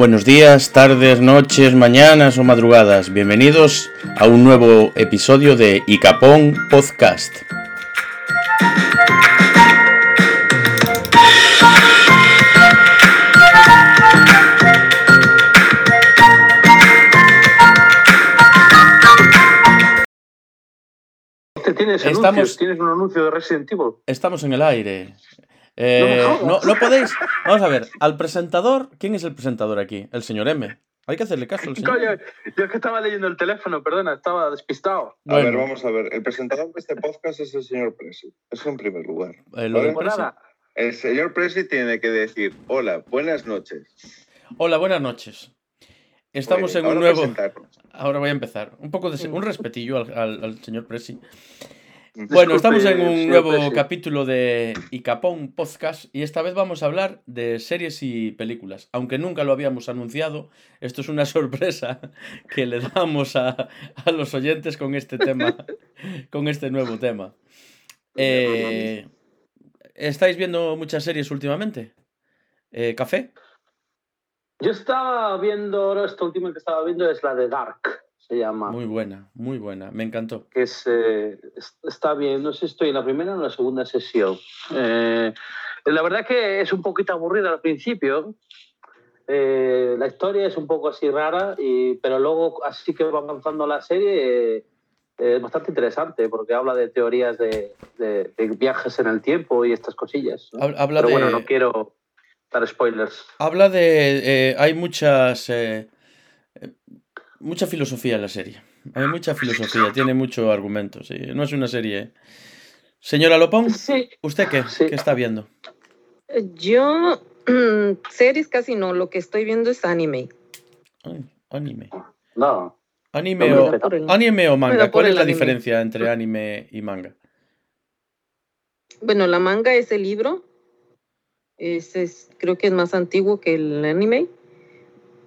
Buenos días, tardes, noches, mañanas o madrugadas. Bienvenidos a un nuevo episodio de Icapón Podcast. ¿Tienes, Estamos- anuncios? ¿Tienes un anuncio de Resident Evil? Estamos en el aire. Eh, No no, podéis. Vamos a ver, al presentador. ¿Quién es el presentador aquí? El señor M. Hay que hacerle caso al señor. Coño, yo es que estaba leyendo el teléfono, perdona, estaba despistado. A ver, vamos a ver. El presentador de este podcast es el señor Presi. Eso en primer lugar. eh, Pues presi- nada, El señor Presi tiene que decir, hola, buenas noches. Hola, buenas noches. Estamos en un ahora nuevo. Ahora voy a empezar. Un poco de un respetillo al, al- al señor Presi. Disculpe, Bueno, estamos en un nuevo capítulo de Icapón Podcast y esta vez vamos a hablar de series y películas. Aunque nunca lo habíamos anunciado, esto es una sorpresa que le damos a, a los oyentes con este tema, con este nuevo tema. Eh, ¿Estáis viendo muchas series últimamente? Eh, ¿Café? yo estaba viendo, ahora esta última que estaba viendo es la de Dark, se llama. Muy buena, muy buena, me encantó. que es, eh, es- está bien, no sé si estoy en la primera o en la segunda sesión. Eh, la verdad que es un poquito aburrida al principio. Eh, la historia es un poco así rara, y, pero luego así que va avanzando la serie eh, es bastante interesante porque habla de teorías de, de- de viajes en el tiempo y estas cosillas. ¿no? Hab- Habla Pero de, bueno, no quiero dar spoilers. habla de, eh, hay muchas, eh, mucha filosofía en la serie. Hay mucha filosofía, tiene mucho argumento. sí. No es una serie. Señora Lopón, Sí, ¿usted qué, Sí. qué está viendo? Yo, series casi no, lo que estoy viendo es anime. Ay, anime. no. Anime No, o, el- anime o manga. ¿Cuál es la anime. diferencia entre anime y manga? Bueno, la manga es el libro. Ese es, creo que es más antiguo que el anime.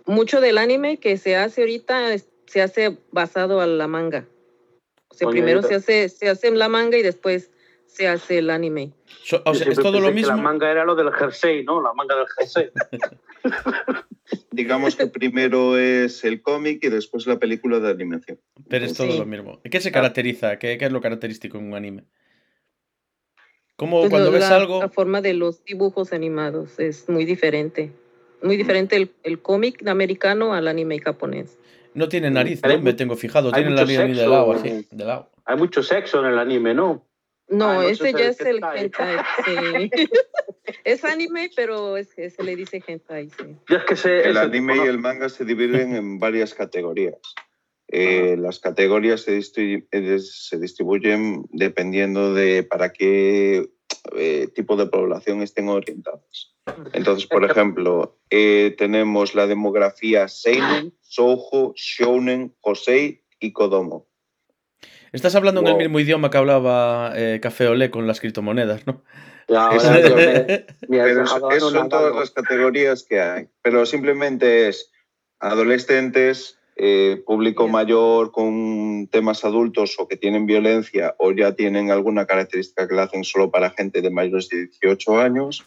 Mucho del anime que se hace ahorita es- se hace basado a la manga. O sea, Coño, primero se hace, se hace la manga y después se hace el anime. So- o sea, ¿Es todo lo que La mismo? manga era lo del jersey, ¿no? La manga del jersey. Digamos que primero es el cómic y después la película de animación. Pero es todo Sí. lo mismo. ¿Qué se caracteriza? ¿Qué, qué es lo característico en un anime? ¿Cómo Pues cuando lo- ves la, algo? la forma de los dibujos animados es muy diferente. Muy diferente el, el cómic americano al anime japonés. No tiene nariz, ¿no? Me tengo fijado. Tiene la línea de lado, así. De lado. Hay mucho sexo en el anime, ¿no? No, eso ya es el hentai. hentai, sí. es anime, pero es, se le dice hentai, sí. Es que sé. El anime y el manga se dividen en varias categorías. Eh, las categorías se, distri- eh, se distribuyen dependiendo de para qué eh, tipo de población estén orientadas. Entonces, por ejemplo, eh, tenemos la demografía Seinen, Shoujo, Shounen, Josei y Kodomo. Estás hablando en el Wow. mismo idioma que hablaba eh, Café Olé con las criptomonedas, ¿no? Eso- me- me Pero eso, eso son todas las categorías que hay. Pero simplemente es adolescentes, eh, público mayor con temas adultos o que tienen violencia o ya tienen alguna característica que la hacen solo para gente de mayores de 18 años.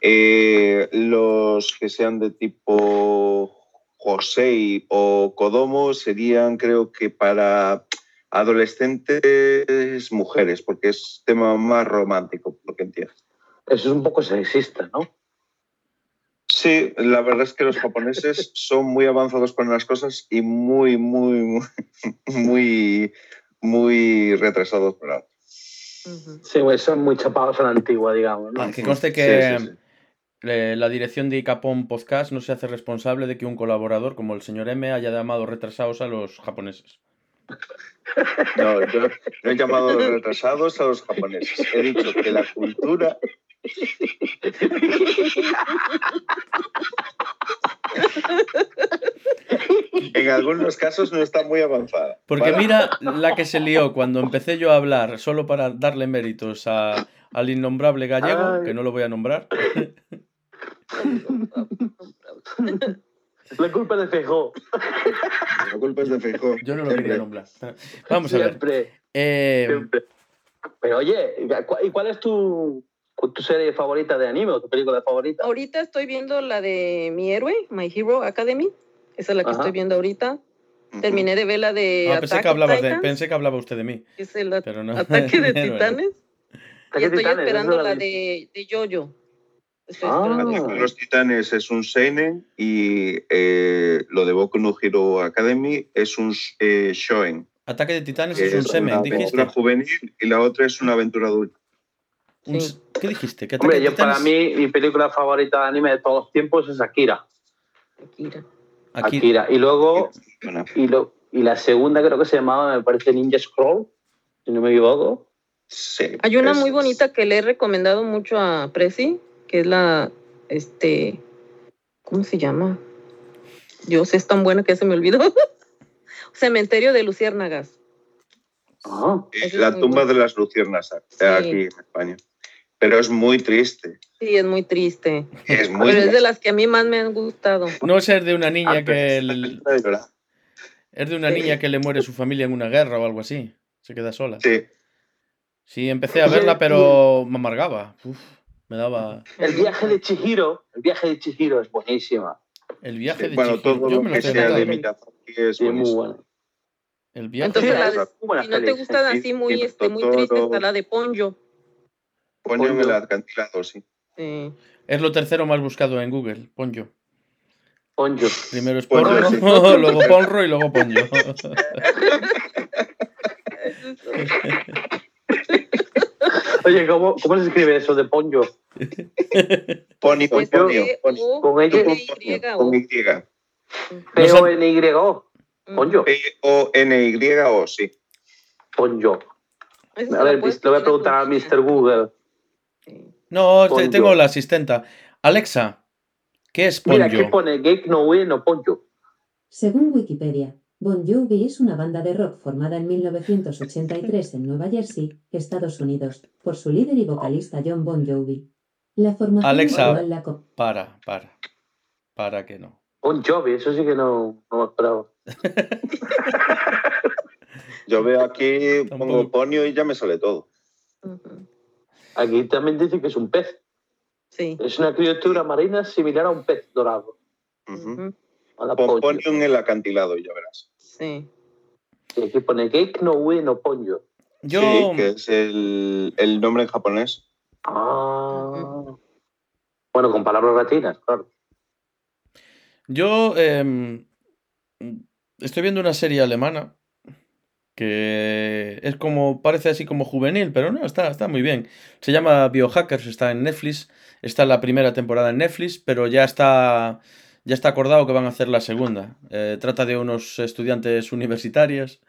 Eh, los que sean de tipo Josei o Kodomo serían, creo que para adolescentes mujeres, porque es tema más romántico, por lo que entiendo. Eso es un poco sexista, ¿no? Sí, la verdad es que los japoneses son muy avanzados con las cosas y muy, muy, muy, muy, muy retrasados. Ujú. Sí, güey, son muy chapados a la antigua, digamos, ¿no? Ah, que conste que Sí, sí, sí. eh, la dirección de Icapón Podcast no se hace responsable de que un colaborador como el señor M haya llamado retrasados a los japoneses. No, yo no he llamado retrasados a los japoneses. He dicho que la cultura en algunos casos no está muy avanzada. Porque mira la que se lió cuando empecé yo a hablar, solo para darle méritos a- al innombrable gallego, Ay. que no lo voy a nombrar. La culpa es de Feijó. La culpa es de Feijóo. Yo no lo quería nombrar. Vamos a ver. Siempre, Eh, siempre. Pero oye, ¿y cuál- ¿y cuál es tu, ¿Tu serie favorita de anime o tu película favorita? Ahorita estoy viendo la de Mi Héroe, My Hero Academy. Esa es la que Ajá. estoy viendo ahorita. Terminé de ver la de Ah, pensé, que de, pensé que hablaba usted de mí. es el Pero no. ataque de titanes. Y ¿Qué estoy titanes? esperando la de, de Jojo. Estoy Ah. los Titanes es un seinen y eh, lo de Boku no Hero Academy es un eh, shonen. Ataque de titanes es un es semen, una dijiste. aventura juvenil y la otra es una aventura adulta. Un Sí. ¿Qué dijiste? ¿Que Ataque Hombre, yo para mí, mi película favorita de anime de todos los tiempos es Akira. Akira. Aquí, Akira. Y luego, y, lo, y la segunda creo que se llamaba, me parece Ninja Scroll, si no me equivoco. sí, Hay una es- muy bonita que le he recomendado mucho a Prezi, que es la, este, ¿cómo se llama? Dios, es tan buena que ya se me olvidó. Cementerio de Luciérnagas. Ah, es La tumba de las luciérnagas eh, Sí. aquí en España. Pero es muy triste. Sí, es muy triste. Es muy Pero es de las que a mí más me han gustado. no es de una niña Ah, que el- es de una niña que le muere su familia en una guerra o algo así. Se queda sola. Sí, Sí, empecé a verla, pero me amargaba. Uf, me daba el viaje de Chihiro, el viaje de Chihiro es buenísima. el viaje de bueno, Chihiro. todo Yo lo me lo que sea de anotando. Miyazaki es Sí, muy buenísimo. buena. El viaje Entonces, de- la Sí, de- si no te gustan Sí, así muy, sí, este, muy tristes, está la de Ponyo. Ponyo en el acantilado, sí. Sí. es lo tercero más buscado en Google. Ponyo. Ponyo. Primero es Ponyo, sí. luego ponro y luego ponyo. Oye, ¿cómo, ¿cómo se escribe eso de Ponyo? Ponyo, Pues, Ponyo, eh, Ponyo. o- Con ella, Con Y, Ponyo, P-O-N-Y-O. Ponyo. Sí. Ponyo. A ver, le voy a preguntar a. Mr. Google. No, Ponyo. tengo la asistenta. Alexa, ¿qué es ponyo? Mira, aquí pone Gate No Way No Ponyo. Según Wikipedia, Bon Jovi es una banda de rock formada en 1983 en Nueva Jersey, Estados Unidos, por su líder y vocalista John Bon Jovi. La formación Alexa. actual la co- Para, para. Para que no. Bon Jovi, eso sí que no, no me esperaba. Yo veo aquí, Tampoco- pongo Ponyo y ya me sale todo. Aquí también dice que es un pez. Sí. Es una criatura marina similar a un pez dorado. Pon. Ponyo en el acantilado y ya verás. Sí. Y aquí pone Gate No Way No Ponyo. Yo, Sí, que es el, el nombre en japonés. Ah. Bueno, con palabras latinas, claro. yo em, estoy viendo una serie alemana que es como, parece así como juvenil, pero no, está, está muy bien. Se llama Biohackers, está en Netflix, está la primera temporada en Netflix, pero ya está, ya está acordado que van a hacer la segunda. Eh, trata de unos estudiantes universitarios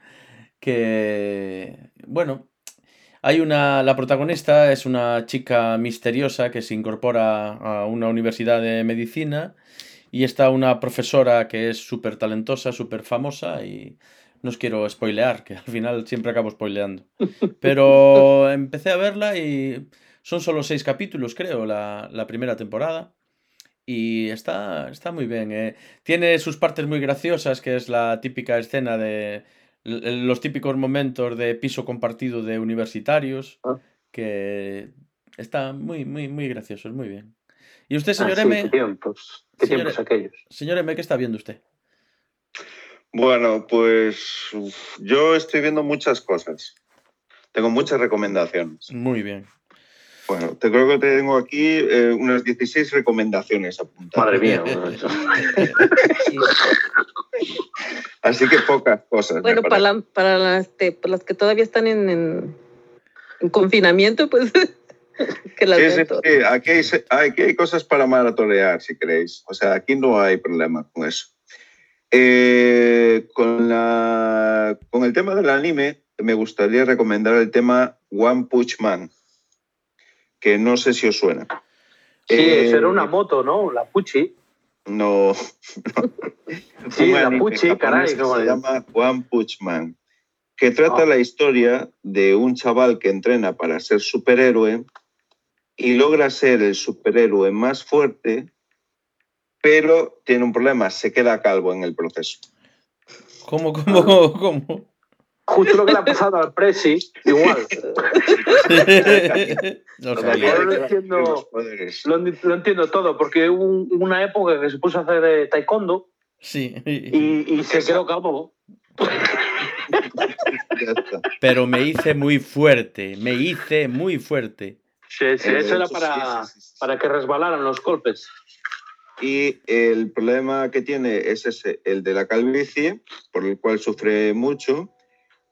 que, bueno, hay una, la protagonista es una chica misteriosa que se incorpora a una universidad de medicina y está una profesora que es súper talentosa, súper famosa y no os quiero spoilear, que al final siempre acabo spoileando. Pero empecé a verla y son solo seis capítulos, creo, la, la primera temporada. Y está, está muy bien. eh. Tiene sus partes muy graciosas, que es la típica escena de los típicos momentos de piso compartido de universitarios, Ah. que está muy, muy, muy graciosos, muy bien. ¿Y usted, Ah, señor sí, M? ¿Qué tiempos? ¿Qué Señor- tiempos aquellos? Señor M, ¿qué está viendo usted? Bueno, pues uf, yo estoy viendo muchas cosas. Tengo muchas recomendaciones. Muy bien. Bueno, te creo que tengo aquí eh, unas 16 recomendaciones apuntadas. Madre mía. Sí. Así que pocas cosas. Bueno, para, la- para las, este, para las que todavía están en, en- en confinamiento, pues que las Sí, vean sí, sí, Aquí, hay, aquí hay cosas para maratonear, si queréis. O sea, aquí no hay problema con eso. Eh, con, la, con el tema del anime, me gustaría recomendar el tema One Punch Man, que no sé si os suena. Sí, Eh, eso era una moto, ¿no? La Puchi. No. Sí, la Puchi, caray. se llama One Punch Man, que trata Ah. la historia de un chaval que entrena para ser superhéroe y logra ser el superhéroe más fuerte, pero tiene un problema, se queda calvo en el proceso. ¿Cómo, cómo, cómo? Justo lo que le ha pasado al Presi, igual. no Lo entiendo. Lo, entiendo todo, porque hubo un- una época que se puso a hacer eh, taekwondo Sí. y, y se quedó calvo. Pero me hice muy fuerte, me hice muy fuerte. Sí, sí, Eh, eso era eso sí, para, sí, sí, sí. para que resbalaran los golpes. Y el problema que tiene es ese, el de la calvicie, por el cual sufre mucho.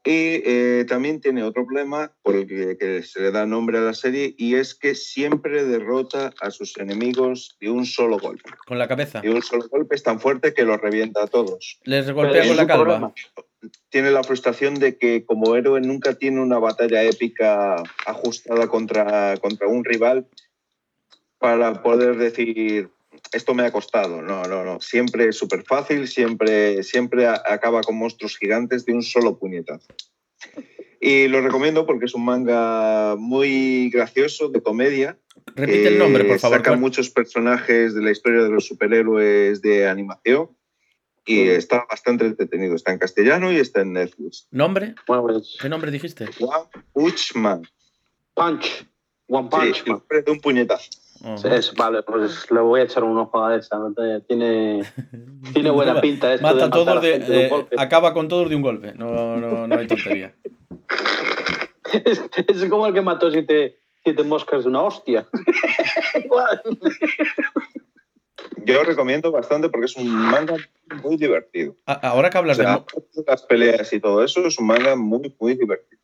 Y eh, también tiene otro problema por el que, que se le da nombre a la serie y es que siempre derrota a sus enemigos de un solo golpe. Con la cabeza. De un solo golpe es tan fuerte que los revienta a todos. Les golpea con la calva. problema. Tiene la frustración de que como héroe nunca tiene una batalla épica ajustada contra, contra un rival para poder decir esto me ha costado. No, no, no. Siempre es súper fácil, siempre, siempre a- acaba con monstruos gigantes de un solo puñetazo. Y lo recomiendo porque es un manga muy gracioso, de comedia. Repite el nombre, por favor. Saca ¿cuál? muchos personajes de la historia de los superhéroes de animación y está bastante entretenido. Está en castellano y está en Netflix. ¿Nombre? Pues, ¿Qué nombre dijiste? One Punch Man. punch. One Sí, punch. el man. de un puñetazo. Sí, es- vale, pues le voy a echar un ojo a esa. ¿no? Tiene, tiene buena pinta esto Mata de a matar todos a de, gente de un de- golpe. acaba con todos de un golpe. No, no, no hay tontería. Es, es como el que mató siete, siete moscas de una hostia. Yo lo recomiendo bastante porque es un manga muy divertido. A- Ahora que hablas de sea, las peleas y todo eso, es un manga muy, muy divertido.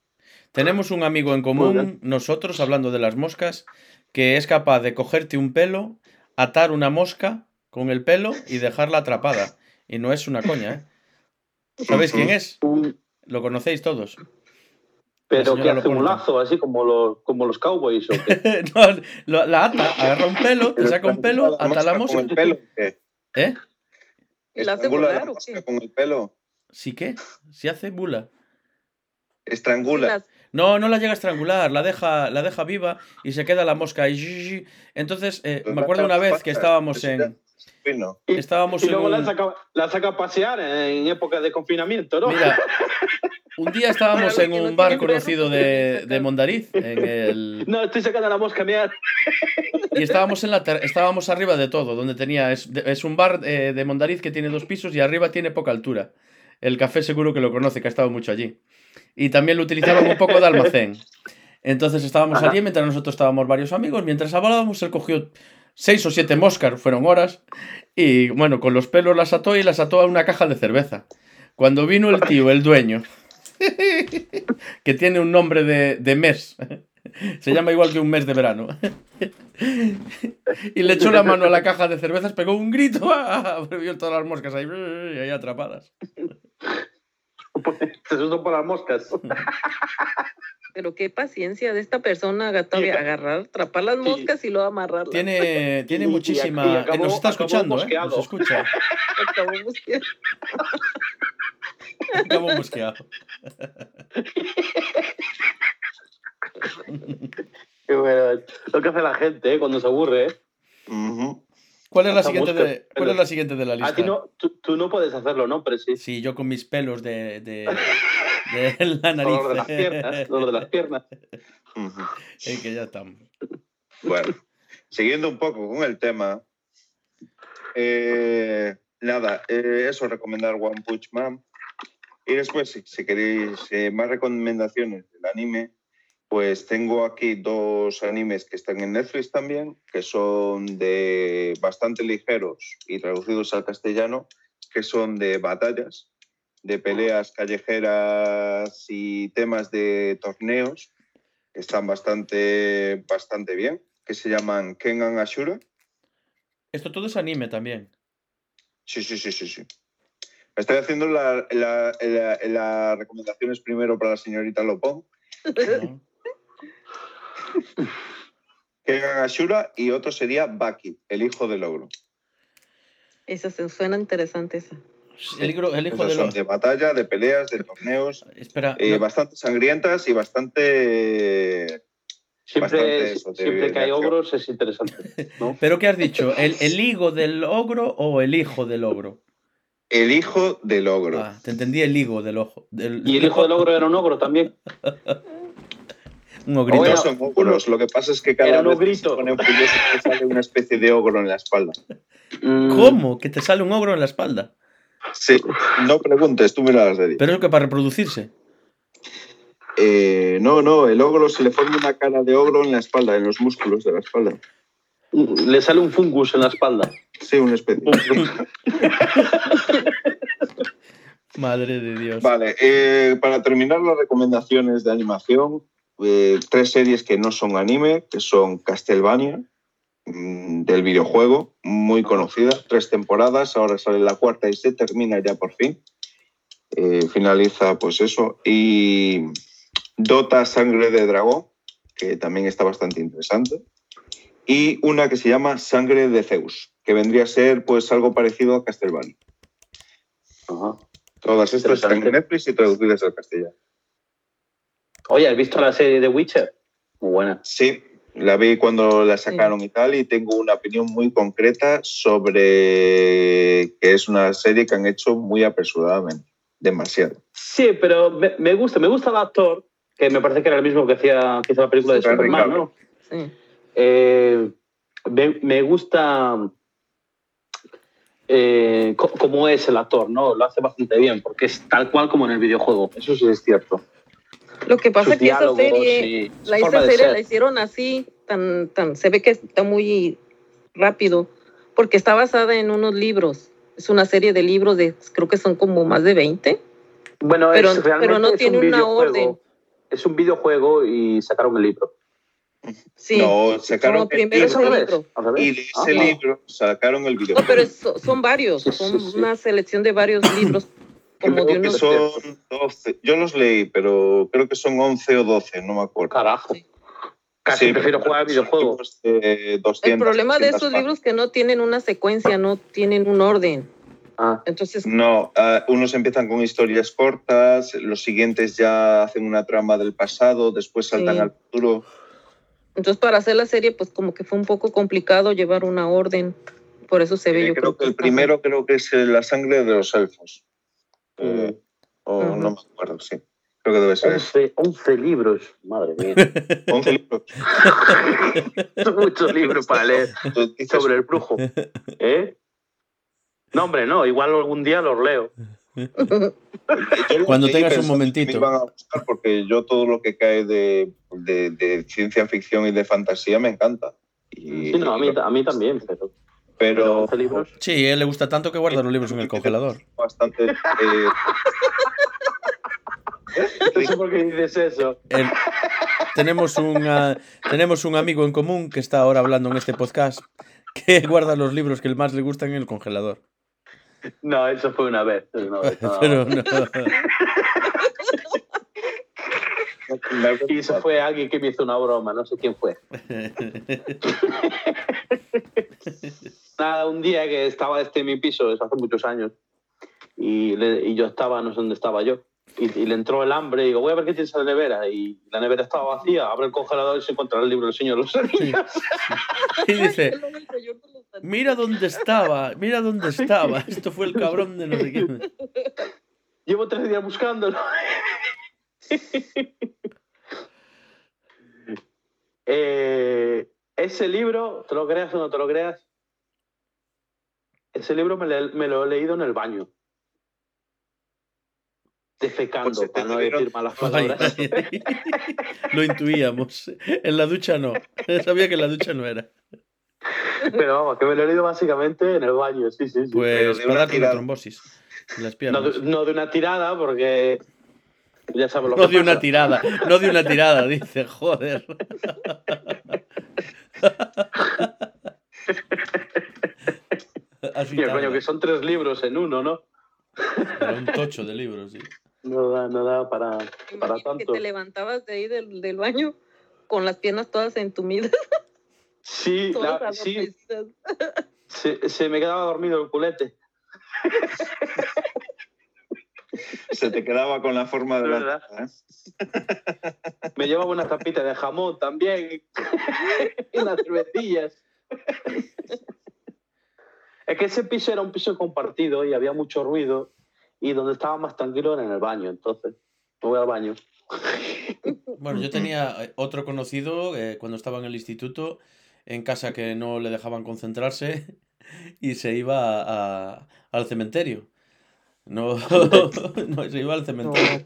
Tenemos un amigo en común, nosotros, hablando de las moscas, que es capaz de cogerte un pelo, atar una mosca con el pelo y dejarla atrapada. Y no es una coña, ¿eh? ¿Sabéis quién es? Lo conocéis todos. pero que hace un lazo, así como los, como los cowboys. ¿o qué? No, lo- la ata, agarra un pelo, te saca un pelo, ata la mosca. Con el pelo, ¿qué? ¿Eh? ¿Y la hace Estrangula volar la o mosca qué? con el pelo. ¿Sí qué? ¿Sí hace bula? Estrangula. No, no la llega a estrangular, la deja, la deja viva y se queda la mosca ahí. Entonces, eh, me acuerdo una vez que estábamos en. Y- Estábamos Y en luego la un- saca, la saca a pasear en época de confinamiento, ¿no? Mira, un día estábamos en un bar conocido de, de Mondariz en el, No, estoy sacando la mosca, mira. y estábamos en la ter- estábamos arriba de todo, donde tenía es, es un bar eh, de Mondariz que tiene dos pisos y arriba tiene poca altura. El café seguro que lo conoce, que ha estado mucho allí. Y también lo utilizaban un poco de almacén. Entonces estábamos Ajá. allí mientras nosotros estábamos varios amigos, mientras hablábamos él cogió seis o siete moscas, fueron horas, y bueno, con los pelos las ató y las ató a una caja de cerveza. Cuando vino el tío, el dueño, que tiene un nombre de, de mes, se llama igual que un mes de verano, y le echó la mano a la caja de cervezas, pegó un grito, ¡ah! vio todas las moscas ahí, ahí atrapadas. Se asustó por las moscas. Pero qué paciencia de esta persona gato, Sí. agarrar, atrapar las Sí. moscas y luego amarrarlas. Tiene, tiene Y- muchísima... y acabó- nos está escuchando, ¿eh? Nos mosqueado. escucha. Acabó buscando. Acabó mosqueado. Qué bueno. Lo que hace la gente ¿eh? cuando se aburre. ¿eh? ¿Cuál es la siguiente de, cuál es la siguiente de la lista? A ti no, tú, tú no puedes hacerlo, ¿no? Pero sí. Sí, yo con mis pelos de, de, de la nariz. Dolor de las piernas. Dolor de las piernas. Eh, que ya estamos. Bueno, siguiendo un poco con el tema, eh, nada, eh, eso, recomendar One Punch Man. Y después, si, si queréis eh, más recomendaciones del anime, pues tengo aquí dos animes que están en Netflix también, que son de bastante ligeros y traducidos al castellano, que son de batallas, de peleas callejeras y temas de torneos, que están bastante, bastante bien, que se llaman Kengan Ashura. Esto todo es anime también. Sí, sí, sí, sí, sí. Estoy haciendo la- la- la- las recomendaciones primero para la señorita Lopón. ¿no? Ashura y otro sería Baki, el hijo del ogro. Esa se suena interesante esa. El, hijo- el hijo Esos de son los... de batalla, de peleas, de torneos, Espera, eh, no, bastante sangrientas y bastante... Siempre, Bastante eso, siempre que hay ogros es interesante. ¿no? ¿Pero qué has dicho? ¿El, ¿El higo del ogro o el hijo del ogro? El hijo del ogro. Ah, te entendí el higo del ojo. del- Y el hijo del ogro era un ogro también. Un ogrito. Bueno, no son ogros, lo que pasa es que cada vez que se pone furioso sale una especie de ogro en la espalda. Mm, ¿Cómo? Que te sale un ogro en la espalda. Sí, no preguntes, tú mira la serie. Pero es que para reproducirse. Eh, no, no, el ogro se le forma una cara de ogro en la espalda, en los músculos de la espalda. Le sale un fungus en la espalda. Sí, una especie. Madre de Dios. Vale, eh, para terminar las recomendaciones de animación, eh, tres series que no son anime, que son Castlevania, mm, del videojuego, muy conocida, tres temporadas, ahora sale la cuarta y se termina ya por fin. Eh, finaliza pues eso. Y Dota Sangre de Dragón, que también está bastante interesante. Y una que se llama Sangre de Zeus, que vendría a ser pues algo parecido a Castlevania. Ajá. Todas estas están en. Netflix y traducidas al castellano. Oye, ¿has visto la serie de Witcher? Muy buena. Sí, la vi cuando la sacaron y tal, y tengo una opinión muy concreta sobre que es una serie que han hecho muy apresuradamente, demasiado. Sí, pero me, me gusta, me gusta el actor, que me parece que era el mismo que, hacía, que hizo la película de Henry Superman. ¿no? Sí. Eh, me, me gusta eh, cómo es el actor, ¿no? Lo hace bastante bien, porque es tal cual como en el videojuego. Eso sí es cierto. Lo que pasa es que esa serie, su la, esa serie ser. la hicieron así, tan, tan, se ve que está muy rápido, porque está basada en unos libros. Es una serie de libros de, creo que son como más de 20. Bueno, Pero- es, realmente pero no es tiene un una videojuego. orden. Es un videojuego y sacaron el libro. Sí, No, sacaron el es al el libro y de ese Ah, libro sacaron el video. No, pero es- son varios, Sí, sí, son sí. una selección de varios libros, como Creo que son 12. Yo los leí, pero creo que son 11 o 12, no me acuerdo. Carajo. Sí. Casi Sí, prefiero jugar al son videojuego. libros de 200, El problema de 300 esos libros es que no tienen una secuencia, no tienen un orden. Ah, Entonces, No, ah, unos empiezan con historias cortas, los siguientes ya hacen una trama del pasado, después saltan Sí. al futuro. entonces para hacer la serie, pues como que fue un poco complicado llevar una orden. Por eso se ve Eh, yo creo que el está- primero creo que es eh, la sangre de los elfos. Eh, o Ujú. no me acuerdo, sí. Creo que debe ser eso. 11, 11 libros. Madre mía. 11 libros. Son muchos libros para leer sobre el brujo. ¿Eh? No, hombre, no. Igual algún día los leo. Cuando tengas un momentito. Me iban a gustar porque yo todo lo que cae de, de- de ciencia ficción y de fantasía me encanta. Y- Sí, no, a mí, a mí también, pero, pero pero 11 libros. Sí, a él le gusta tanto que guarda los libros en el congelador. bastante. eh, No sé por qué dices eso. El- tenemos, un, ah, tenemos un amigo en común que está ahora hablando en este podcast que guarda los libros que más le gustan en el congelador. No, eso fue una vez. una vez, nada Pero más. no. Y eso fue alguien que me hizo una broma, no sé quién fue. Nada, un día que estaba este en mi piso, eso hace muchos años, y, le- y yo estaba, no sé dónde estaba yo, y, y le entró el hambre, y digo, voy a ver qué tienes en la nevera, y la nevera estaba vacía, abre el congelador y se encuentra el libro del Señor los Anillos. Y dice, mira dónde estaba, mira dónde estaba. Esto fue el cabrón de no sé quién. Llevo tres días buscándolo. Eh, ese libro, te lo creas o no te lo creas, ese libro me, le- me lo he leído en el baño. Defecando, Pues para no debieron- decir malas palabras. ay, ay. Lo intuíamos. En la ducha no. Sabía que en la ducha no era. Pero vamos, que me lo he leído básicamente en el baño, sí, sí, sí. Pues para una tirada. trombosis. en las no, piernas. de, no de una tirada, porque ya sabes lo No que de una tirada, no de una tirada, dice, joder. Tío, coño, que son tres libros en uno, ¿no? Era un tocho de libros, sí. No da, no da para, para Imagino que tanto. te levantabas de ahí del, del baño con las piernas todas entumidas, Sí, la- sí, se, se me quedaba dormido el culete. se te quedaba con la forma de la. ¿Verdad? ¿eh? Me llevaba una tapita de jamón también y unas cervecillas. Es que ese piso era un piso compartido y había mucho ruido y donde estaba más tranquilo era en el baño, entonces me voy al baño. Bueno, yo tenía eh, otro conocido eh, cuando estaba en el instituto, en casa que no le dejaban concentrarse y se iba al cementerio. No, no, se iba al cementerio.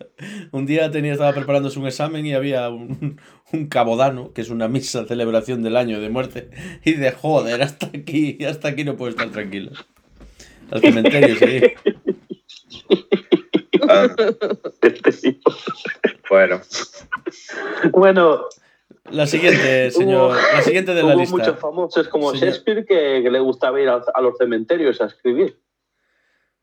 Un día tenía, estaba preparándose un examen y había un, un cabodano, que es una misa celebración del año de muerte, y de joder, hasta aquí, hasta aquí no puedo estar tranquilo. Al cementerio, sí. Ah, bueno, bueno, La siguiente, señor, la siguiente de la hubo lista. muchos famosos como Señor. Shakespeare que, que le gustaba ir a, a los cementerios a escribir.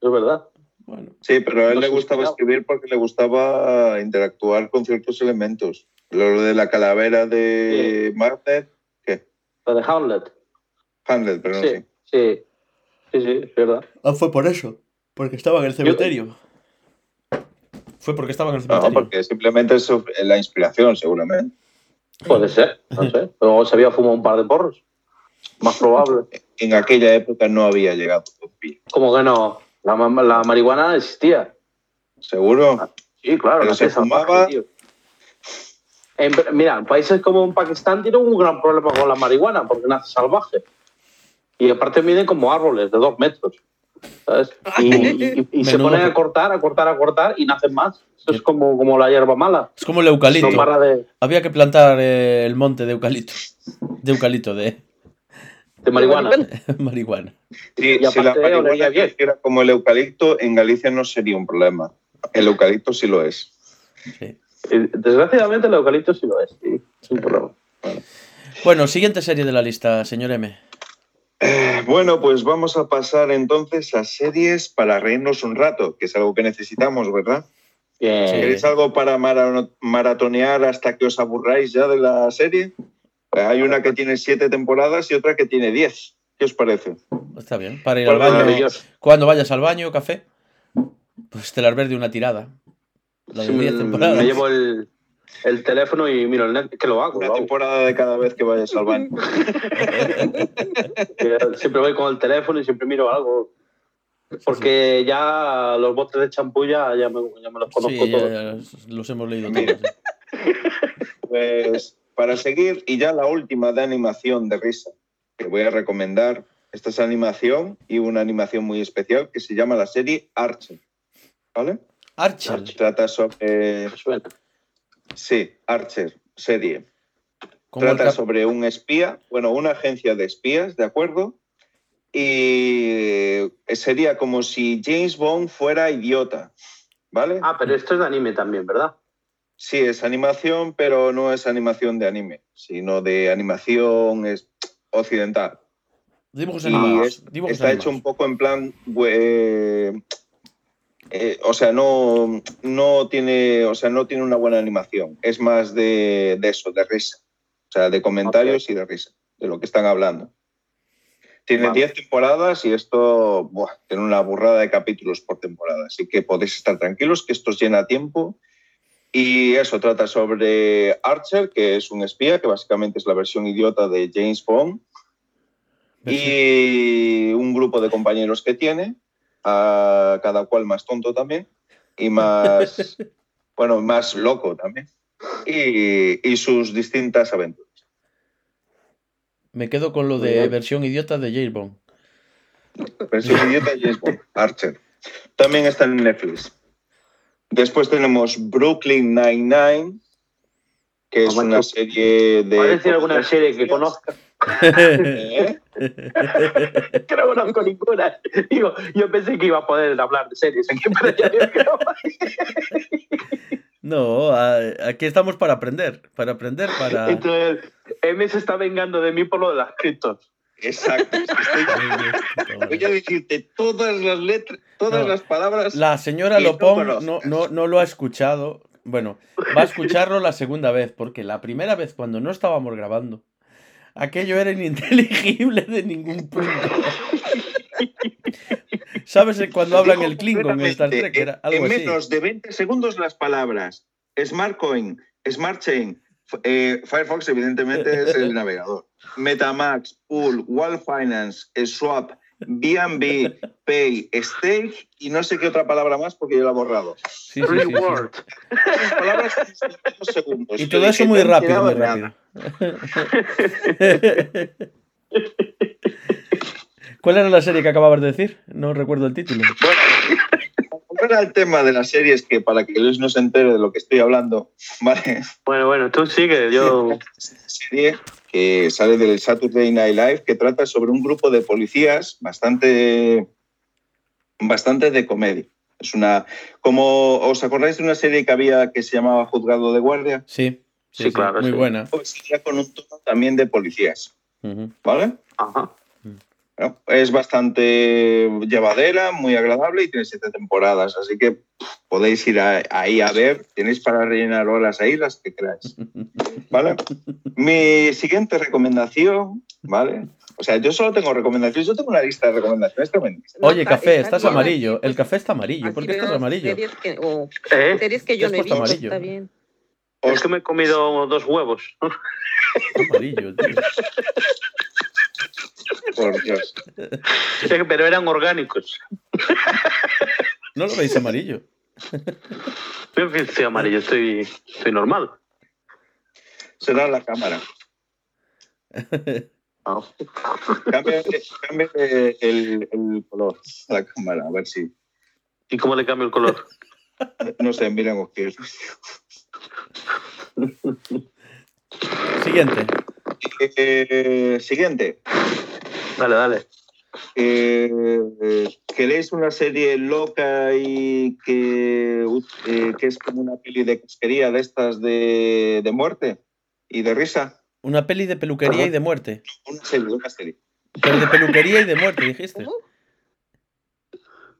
Es verdad. Bueno, sí, pero a él No le gustaba escribir porque le gustaba interactuar con ciertos elementos. Lo de la calavera de Macbeth, ¿qué? La de Hamlet. Hamlet, pero no Sí, sé. sí. Sí, sí, es verdad. Ah, fue por eso. Porque estaba en el cementerio. Fue porque estaba en el No, cementerio. porque simplemente es la inspiración, seguramente. Puede ser, no sé. Luego se había fumado un par de porros. Más probable. En aquella época no había llegado. Como que no. La, la marihuana existía. ¿Seguro? Sí, claro. Pero nace se fumaba. tío. En- mira, en países como en Pakistán tienen un gran problema con la marihuana porque nace salvaje. Y aparte miden como árboles de dos metros. ¿sabes? Y, y- y se ponen a cortar, a cortar, a cortar y nacen más. Eso es como, como la hierba mala. Es como el eucalipto. No de, Había que plantar eh, el monte de eucalipto. De eucalipto, de de marihuana. marihuana. Sí, Y si la marihuana bien. creciera como el eucalipto, en Galicia no sería un problema. El eucalipto sí lo es. Sí. Y, Desgraciadamente el eucalipto sí lo es. Sí, es un problema. Bueno, siguiente serie de la lista, señor M. Eh, Bueno, pues vamos a pasar entonces a series para reírnos un rato, que es algo que necesitamos, ¿verdad? Bien. Sí. ¿Queréis algo para mara- maratonear hasta que os aburráis ya de la serie? Eh, Hay una que tiene siete temporadas y otra que tiene diez. ¿Qué os parece? Está bien. Para ir al baño. Cuando vayas al baño, café, pues te las ves de una tirada. La de Sí, 10 me- temporadas. Me llevo el, el teléfono y miro el net, que lo hago. Una temporada de cada vez que vayas al baño. Siempre voy con el teléfono y siempre miro algo. Porque ya los botes de champú ya, ya, me, ya me los conozco Sí, todos. ya los hemos leído todos. Pues para seguir, y ya la última de animación de risa que voy a recomendar. Esta es animación y una animación muy especial que se llama la serie Archer. ¿Vale? Archer. Trata sobre. Suena. Sí, Archer, serie. Trata cap- sobre un espía, bueno, una agencia de espías, ¿de acuerdo? Y eh, sería como si James Bond fuera idiota, ¿vale? Ah, pero esto es de anime también, ¿verdad? Sí, es animación, pero no es animación de anime, sino de animación es- occidental. Dibujos Y animados. es- dibujos está hecho animados. un poco en plan. eh, eh, o sea, no, no tiene, o sea, no tiene una buena animación. Es más de, de eso, de risa. O sea, de comentarios y de risa, de lo que están hablando. Tiene Vale. 10 temporadas y esto buah, tiene una burrada de capítulos por temporada. Así que podéis estar tranquilos que esto os llena tiempo. Y eso trata sobre Archer, que es un espía, que básicamente es la versión idiota de James Bond y un grupo de compañeros que tiene, a cada cual más tonto también y más, bueno, más loco también. Y, y sus distintas aventuras. Me quedo con lo de versión idiota de James Bond. Versión idiota James Bond, Archer. También está en Netflix. Después tenemos Brooklyn Nine-Nine, que es una serie de... ¿Puedes decir alguna serie que conozca? ¿Eh? Que no conozco ninguna. Digo, yo pensé que iba a poder hablar de series aquí, pero ya que no. Aquí estamos para aprender. Para aprender, para. Entonces, M se está vengando de mí por lo de las criptos. Exacto. estoy- Voy a decirte todas las letras, todas No. las palabras. La señora Lopón no, no, no lo ha escuchado. Bueno, va a escucharlo la segunda vez, porque la primera vez cuando no estábamos grabando, aquello era ininteligible de ningún punto. ¿Sabes cuando hablan el Klingon en Star Trek? Era en así. menos de 20 segundos las palabras Smart Coin, Smart Chain, eh, Firefox evidentemente es el navegador, Metamax, Pool, Wall Finance, Swap, B&B, Pay, Stake y no sé qué otra palabra más porque yo la he borrado. Sí, sí, sí, sí. Reward. Esas palabras en dos segundos. Y todo eso muy "No he rápido, muy rápido. ¿Cuál era la serie que acababas de decir? No recuerdo el título. Bueno, volver al tema de las series que para que Luis no se entere de lo que estoy hablando, ¿vale? Bueno, bueno, tú sigue, yo... serie que sale del Saturday Night Live que trata sobre un grupo de policías bastante, bastante de comedia. Es una, como os acordáis de una serie que había que se llamaba Juzgado de Guardia, Sí, sí, Sí, sí, claro, muy sí. buena. pues sería con un tono también de policías, Ujú. ¿vale? Ajá. Bueno, es bastante llevadera, muy agradable y tiene siete temporadas, así que podéis ir a- ahí a ver, tenéis para rellenar horas ahí las que queráis. ¿Vale? Mi siguiente recomendación, ¿vale? O sea, yo solo tengo recomendaciones, yo tengo una lista de recomendaciones Oye, está- café, está estás amarillo. El café está amarillo. ¿Por qué estás amarillo? Series que, o ¿Eh? series que yo no he visto, amarillo. está bien. Es que me he comido dos huevos. Amarillo, tío. Por Dios. Pero eran orgánicos. ¿No lo veis amarillo? Yo que estoy amarillo, estoy, estoy normal. Será la cámara. Ah. Cambia, cambia el, el color a la cámara, a ver si. ¿Y cómo le cambio el color? No sé, miren ustedes. Siguiente. Eh, siguiente. Dale, dale. Eh, eh, ¿Queréis una serie loca y que, eh, que es como una peli de casquería de estas de, de muerte y de risa? Una peli de peluquería Ajá. y de muerte. Una serie, una serie. Pero de peluquería y de muerte, dijiste.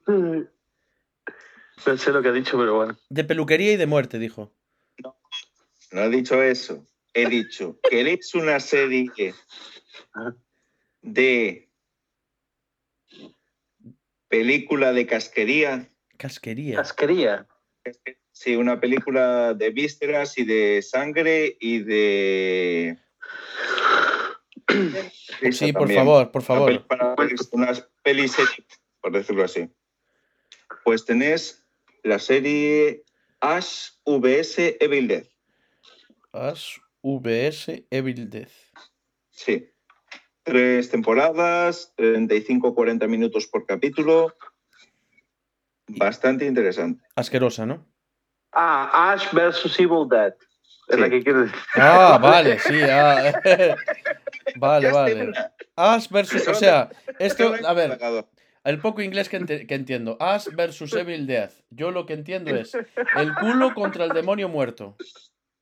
No sé lo que ha dicho, pero bueno. De peluquería y de muerte, dijo. No he dicho eso. He dicho, ¿queréis una serie de película de casquería? Casquería. Casquería. Sí, una película de vísceras y de sangre y de... Sí, por también. favor, por Una favor. para- Unas pelis, por decirlo así. Pues tenés la serie Ash vs Evil Dead. Ash VS Evil Death. Sí. Tres temporadas, 35-40 minutos por capítulo. Bastante interesante. Asquerosa, ¿no? Ah, Ash versus Evil Dead. Es Sí. la que quieres decir. Ah, vale, sí. ah. vale, vale. Ash versus. O sea, esto. A ver, el poco inglés que entiendo. Ash versus Evil Death. Yo lo que entiendo es el culo contra el demonio muerto.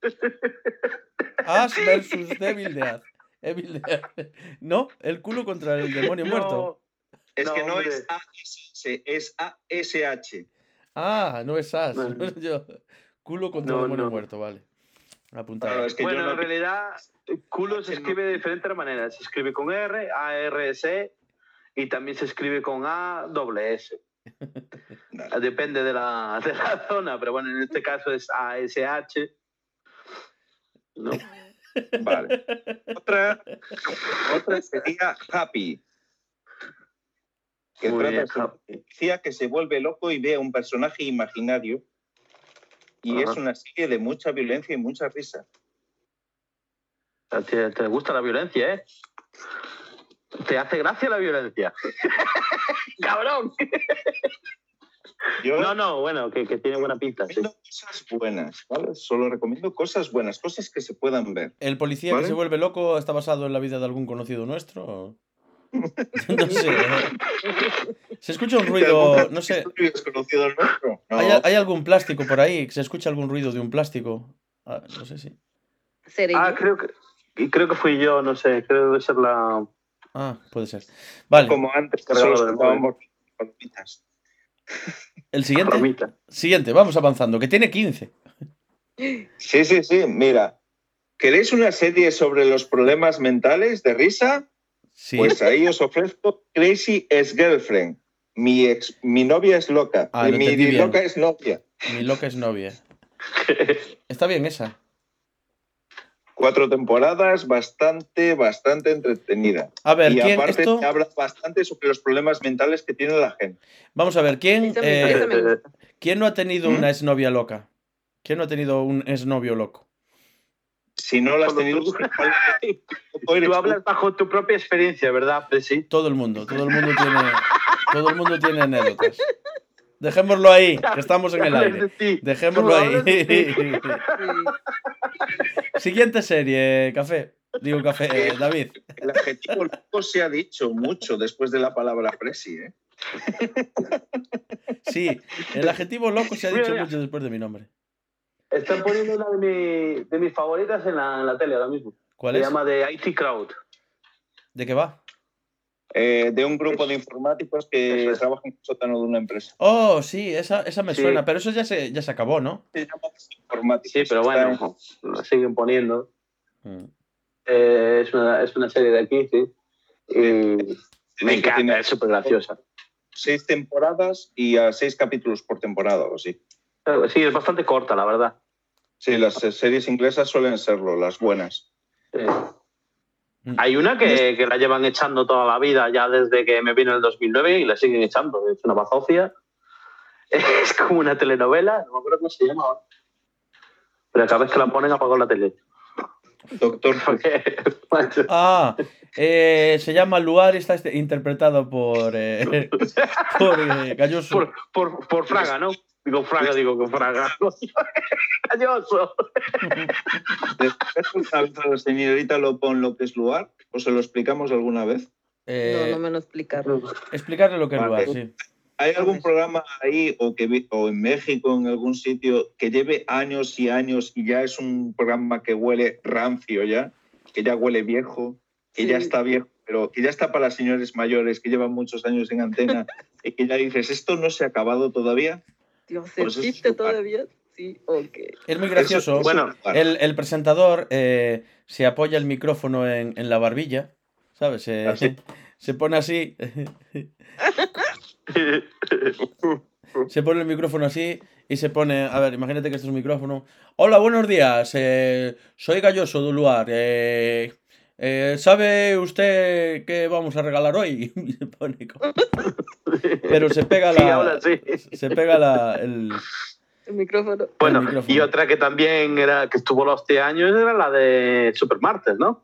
Ash versus Devil Death. Evil. ¿No? El culo contra el demonio muerto. Es que no hombre. es ASH, es ASH. Ah, no es. No. Yo, culo contra No, demonio no. muerto, vale. Apuntado. Claro, es que bueno, yo no- en realidad, culo se escribe de diferentes maneras. Se escribe con R, A, R, S, y también se escribe con A, doble S. Vale. Depende de la, de la zona, pero bueno, en este caso es ASH. ¿no? Vale. Otra, otra sería Happy. Que Muy trata bien, sobre Happy. un policía que se vuelve loco y ve a un personaje imaginario. Y Ajá. es una serie de mucha violencia y mucha risa. Te, te gusta la violencia, ¿eh? Te hace gracia la violencia. ¡Cabrón! Yo No, no, bueno, que, que tiene buena pinta, sí. cosas buenas, ¿vale? Solo recomiendo cosas buenas, cosas que se puedan ver. ¿El policía ¿Vale? que se vuelve loco está basado en la vida de algún conocido nuestro? o? no sé. Se escucha un ruido, no sé. ¿Es desconocido el nuestro? No. ¿Hay, hay algún plástico por ahí? ¿Se escucha algún ruido de un plástico? Ah, no sé si. ¿Seré Ah, yo? creo que, y creo que fui yo, no sé, creo que debe ser la... Ah, puede ser. Vale, Como antes, que Cargado solo del estábamos palomitas. El siguiente. Siguiente, vamos avanzando, que tiene 15. Sí, sí, sí. Mira, ¿queréis una serie sobre los problemas mentales de risa? Sí. Pues ahí os ofrezco Crazy ex Girlfriend. Mi, ex, mi novia es loca. Ah, mi bien. loca es novia. Mi loca es novia. Está bien esa. Cuatro temporadas, bastante, bastante entretenida. A ver, y ¿quién aparte esto? te habla bastante sobre los problemas mentales que tiene la gente. Vamos a ver, ¿quién, eh. ¿quién no ha tenido ¿Mm? una exnovia loca? ¿Quién no ha tenido un exnovio loco? Si no las has tenido, tú- tú hablas bajo tu propia experiencia, ¿verdad, Presi? Todo el mundo, todo el mundo tiene, todo el mundo tiene anécdotas. Dejémoslo ahí, que estamos en el aire. Dejémoslo ahí. Siguiente serie, café. Digo café, eh, David. El adjetivo loco se ha dicho mucho después de la palabra presi, ¿eh? Sí, el adjetivo loco se ha dicho mira. mucho después de mi nombre. Están poniendo una de, mi- de mis favoritas en la, en la tele ahora mismo. ¿Cuál Se es? llama The IT Crowd. ¿De qué va? Eh, de un grupo de informáticos que es. trabajan en el sótano de una empresa. Oh, sí, esa, esa me Sí. suena, pero eso ya se, ya se acabó, ¿no? Se llama informáticos. Sí, pero bueno, la siguen poniendo. Mm. Eh, es, una, es una serie de aquí, sí. Y me encanta, tiene- es súper graciosa. seis temporadas y a seis capítulos por temporada o así. Sí, es bastante corta, la verdad. Sí, las eh, series inglesas suelen serlo, las buenas. Sí. Mm. Hay una que, que la llevan echando toda la vida, ya desde que me vino en el 2009 y la siguen echando. Es una bazofia. Es como una telenovela, no me acuerdo cómo se llama ahora. Pero cada vez que la ponen apago la tele. Doctor Ah, eh, se llama Luar y está este- interpretado por, eh, por eh, Galloso. por, por, por Fraga, ¿no? Digo Fraga, digo que Fraga. Calloso. ¿Explicaste una vez a la señorita Lopón lo que es Luar? ¿O se lo explicamos alguna vez? Eh, No, no me lo explicaron. Explicarle lo que es Vale. Luar, sí. ¿Hay algún programa ahí o, que, o en México, en algún sitio, que lleve años y años y ya es un programa que huele rancio ya? Que ya huele viejo, que ya está viejo, pero que ya está para señores mayores que llevan muchos años en antena y que ya dices, ¿esto no se ha acabado todavía? Eso ¿existe es todavía? Sí, ok. Es muy gracioso. Eso- Bueno. El, el presentador eh, se apoya el micrófono en, en la barbilla, ¿sabes? Se, se pone así, se pone el micrófono así y se pone, a ver, imagínate que este es un micrófono. Hola, buenos días, eh, soy Galloso de Luar. eh, eh, ¿Sabe usted qué vamos a regalar hoy? Y se pone como- Pero se pega Sí, la, ahora sí. se pega la, el, El micrófono. Bueno, micrófono. y otra que también era que estuvo los 10 años era la de Supermartes, ¿no?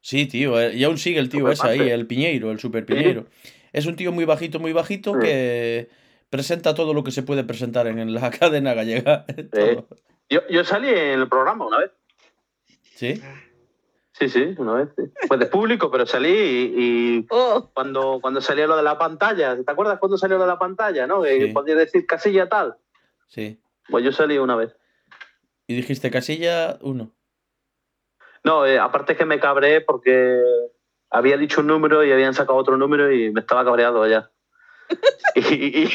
Sí, tío, eh, y aún sigue el tío Super ese ahí, el Piñeiro, el Super Piñeiro. Es un tío muy bajito, muy bajito Sí. que presenta todo lo que se puede presentar en la cadena gallega. Yo, yo salí en el programa una vez. ¿Sí? Sí, sí, una vez. sí. Fue de público, pero salí y, y Oh, cuando, cuando salió lo de la pantalla, ¿te acuerdas cuando salió lo de la pantalla, no? Que Sí. podía decir casilla tal. Sí. Pues yo salí una vez. Y dijiste casilla 1. No, eh, aparte que me cabré porque había dicho un número y habían sacado otro número y me estaba cabreado ya. y, y-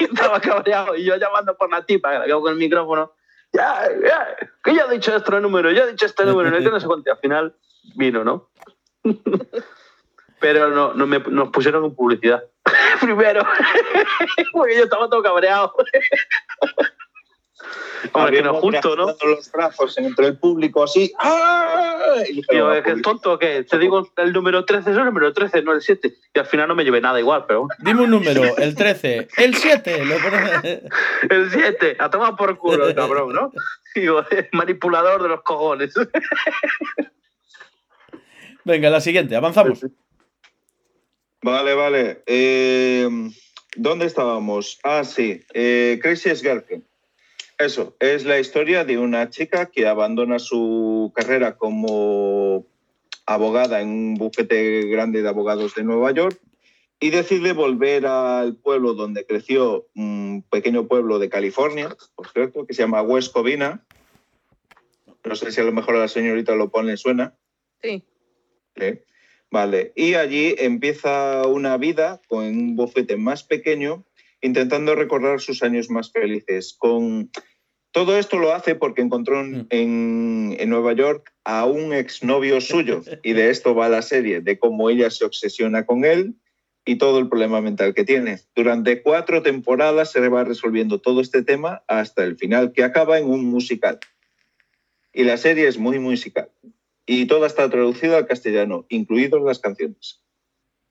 y estaba cabreado y yo llamando por la tipa, que la con el micrófono. Ya, ya, que yo he dicho este número, yo he dicho este número, no, no sé cuánto. Al final vino, ¿no? Pero no, no me, nos pusieron en publicidad. Primero, porque yo estaba todo cabreado. Hombre, que no es justo, ¿no? Los brazos entre el público así. ¡Ah! Y "No, es que es tonto que te digo el número 13 es el número 13, no el 7. Y al final no me llevé nada igual, pero. Dime un número, el 13, el 7. Lo pones- el 7, a tomar por culo el cabrón, ¿no? Digo, manipulador de los cojones. Venga, la siguiente, avanzamos. Vale, vale. Eh, ¿Dónde estábamos? Ah, sí. Eh, Crazy Girlfriend. Eso, es la historia de una chica que abandona su carrera como abogada en un bufete grande de abogados de Nueva York y decide volver al pueblo donde creció, un pequeño pueblo de California, por cierto, que se llama West Covina. No sé si a lo mejor a la señorita lo pone suena. sí. Sí. Vale, y allí empieza una vida con un bufete más pequeño, intentando recordar sus años más felices. Con... Todo esto lo hace porque encontró en, Mm. en- en Nueva York a un exnovio suyo, y de esto va la serie, de cómo ella se obsesiona con él y todo el problema mental que tiene. Durante cuatro temporadas se va resolviendo todo este tema hasta el final, que acaba en un musical. Y la serie es muy musical. y toda está traducida al castellano, incluidas las canciones.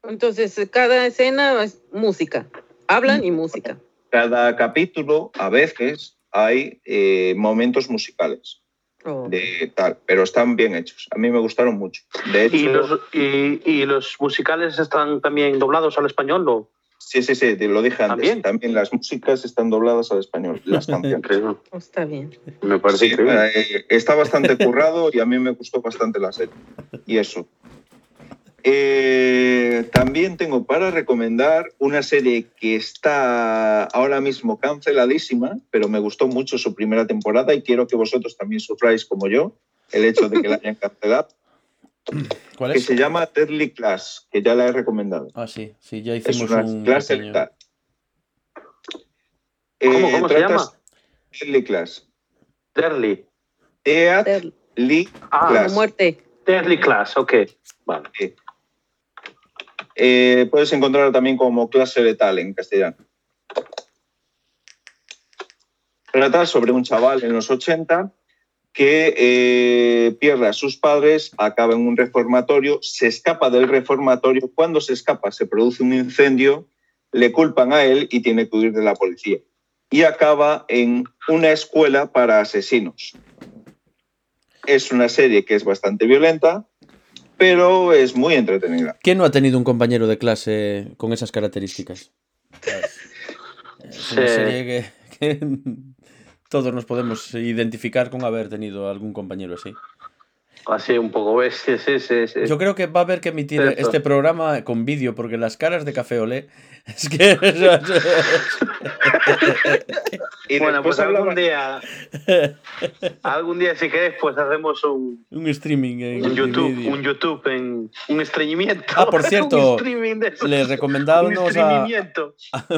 Entonces, cada escena es música. Hablan y música. Cada capítulo, a veces, hay eh, momentos musicales Oh. de tal, pero están bien hechos. A mí me gustaron mucho. De hecho, ¿Y los, y, y los musicales están también doblados al español? ¿o? sí, sí, sí, te lo dije antes. ¿También? También, las músicas están dobladas al español, las canciones. Oh, está bien. Me parece Sí, increíble. eh, está bastante currado y a mí me gustó bastante la serie. Y eso. Eh, también tengo para recomendar una serie que está ahora mismo canceladísima, pero me gustó mucho su primera temporada y quiero que vosotros también sufráis como yo el hecho de que la hayan cancelado, ¿Cuál que es? se llama Deadly Class, que ya la he recomendado. Ah, sí, sí, ya Es hicimos una un clase pequeño- letal. ¿Cómo- cómo se trata- llama? Deadly Class. Deadly. Deadly Ah, La Class. muerte. Deadly Class, ok. Vale. Eh, puedes encontrarlo también como clase letal en castellano. Trata sobre un chaval en los 80 que eh, pierde a sus padres, acaba en un reformatorio, se escapa del reformatorio. Cuando se escapa se produce un incendio, le culpan a él y tiene que huir de la policía. Y acaba en una escuela para asesinos. Es una serie que es bastante violenta, pero es muy entretenida. ¿Quién no ha tenido un compañero de clase con esas características? Es una Sí. serie que, que todos nos podemos identificar con haber tenido algún compañero así. Así un poco bestia, sí, sí, sí. Yo creo que va a haber que emitir Cierto. este programa con vídeo, porque las caras de Café Olé es que... Y bueno, pues algún día, algún día si queréis, pues hacemos un, un streaming en un YouTube, un YouTube en un estreñimiento. Ah, por cierto, un streaming de eso. Le un recomendamos a...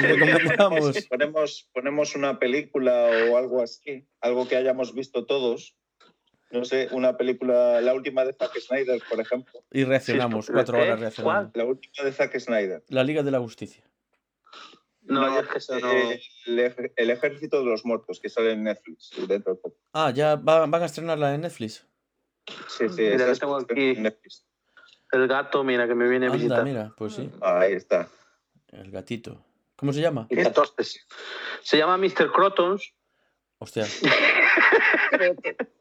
recomendamos... ponemos, ponemos una película o algo así, algo que hayamos visto todos. No sé, una película, la última de Zack Snyder, por ejemplo. Y reaccionamos, Sí, cuatro ¿eh? horas reaccionando. La última de Zack Snyder. La Liga de la Justicia. No, yo es que eso no. eh, el, ej- el ejército de los muertos, que sale en Netflix dentro de poco. Ah, ya va- van a estrenarla en Netflix. Sí, sí, Mira, esa la es- tengo aquí. Netflix. El gato, mira, que me viene a Anda, visitar. mira, pues sí, Ahí está. el gatito. ¿Cómo se llama? Picatostes. Se llama Mr. Crotons, Hostia.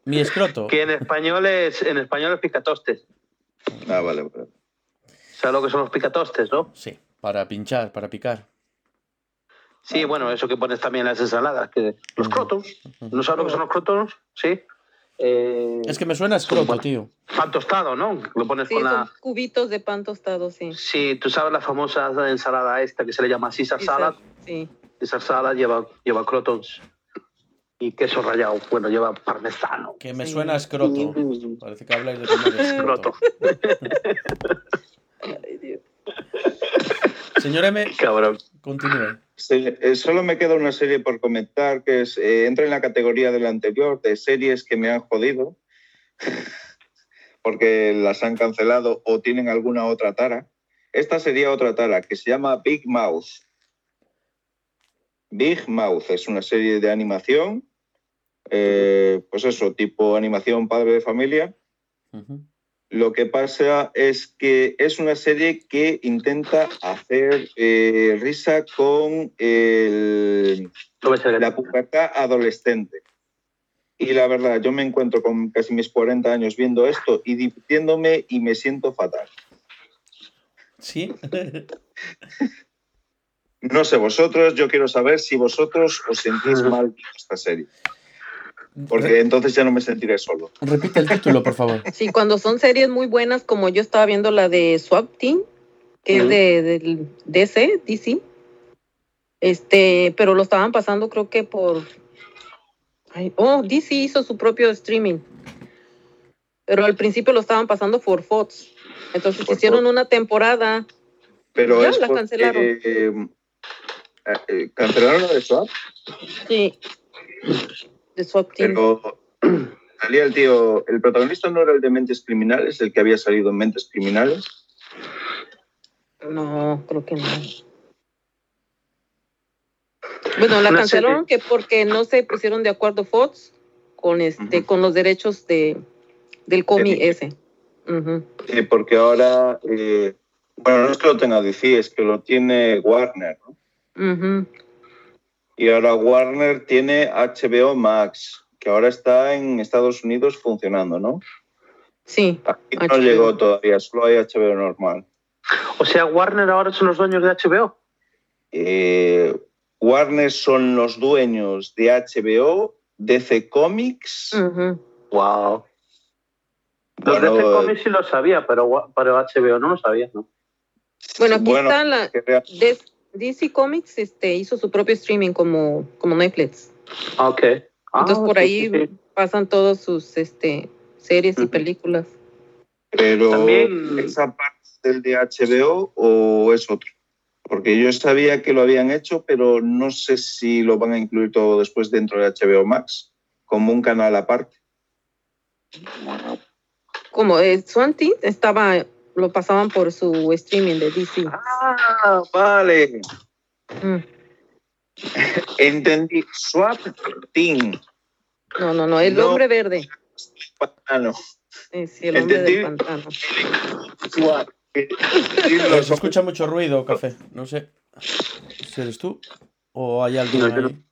Mi escroto. que en español es, en español es picatostes. Ah, vale, vale. ¿Sabes lo que son los picatostes, no? Sí, para pinchar, para picar. Sí, bueno, eso que pones también en las ensaladas, que los Ujú. crotons. ¿No sabes lo que son los crotons? Sí. Eh, Es que me suena a escroto, tío. Pan tostado, ¿no? Lo pones Sí, con son la... cubitos de pan tostado, sí. Sí, tú sabes la famosa ensalada esta que se le llama Caesar Caesar, salad. Sí. Caesar salad lleva, lleva crotons y queso rallado. Bueno, lleva parmesano. Que me suena a escroto. Parece que habláis de comer escroto. Ay, Dios. Señor M, Cabrón. continúe. Sí, eh, solo me queda una serie por comentar que es, eh, entra en la categoría de la anterior de series que me han jodido porque las han cancelado o tienen alguna otra tara. Esta sería otra tara que se llama Big Mouth. Big Mouth es una serie de animación, eh, pues eso, tipo animación padre de familia. Lo que pasa es que es una serie que intenta hacer eh, risa con el- la pubertad adolescente. Y la verdad, yo me encuentro con casi mis 40 años viendo esto y divirtiéndome y me siento fatal. ¿Sí? No sé vosotros, yo quiero saber si vosotros os sentís mal viendo esta serie. Porque entonces ya no me sentiré solo. Repite el título, por favor. Sí, cuando son series muy buenas, como yo estaba viendo la de Swap Team, que es de, del DC, DC. Este, pero lo estaban pasando creo que por ay, oh, DC hizo su propio streaming. Pero al principio lo estaban pasando por Fox. Entonces Por hicieron Fox. una temporada. Pero Ya, es la porque, cancelaron. eh, eh, ¿Cancelaron la de Swap? Sí. De Swap Team. Pero salía el tío, el protagonista no era el de Mentes Criminales, el que había salido en Mentes Criminales. No, creo que no. Bueno, la cancelaron que porque no se pusieron de acuerdo Fox con este Ujú. con los derechos de, del cómic Sí. ese. Ujú. Sí, porque ahora, eh, bueno, no es que lo tenga DC, es que lo tiene Warner, ¿no? Ujú. Y ahora Warner tiene HBO Max, que ahora está en Estados Unidos funcionando, ¿no? Sí, Aquí no HBO. llegó todavía, solo hay HBO normal. O sea, Warner ahora son los dueños de HBO. Eh, Warner son los dueños de HBO, DC Comics. Ujú. Wow. Los Bueno, DC Comics sí lo sabía, pero, pero HBO no lo sabía, ¿no? Bueno, aquí bueno, está la DC Comics este, hizo su propio streaming como, como Netflix. Ah, ok. Ah, Entonces por sí, ahí sí, sí. pasan todas sus este, series y Ujú. películas. Pero También- ¿esa parte del de HBO o es otro? Porque yo sabía que lo habían hecho, pero no sé si lo van a incluir todo después dentro de HBO Max, como un canal aparte. Como eh, Swanty estaba, lo pasaban por su streaming de DC. Ah, vale. Mm. Entendí. Swap Team. No, no, no, el No. hombre verde. Ah, no. Eh, sí, el hombre Entendí. del pantano. Swap. Se escucha mucho ruido, café. No sé si eres tú o hay alguien No, ahí.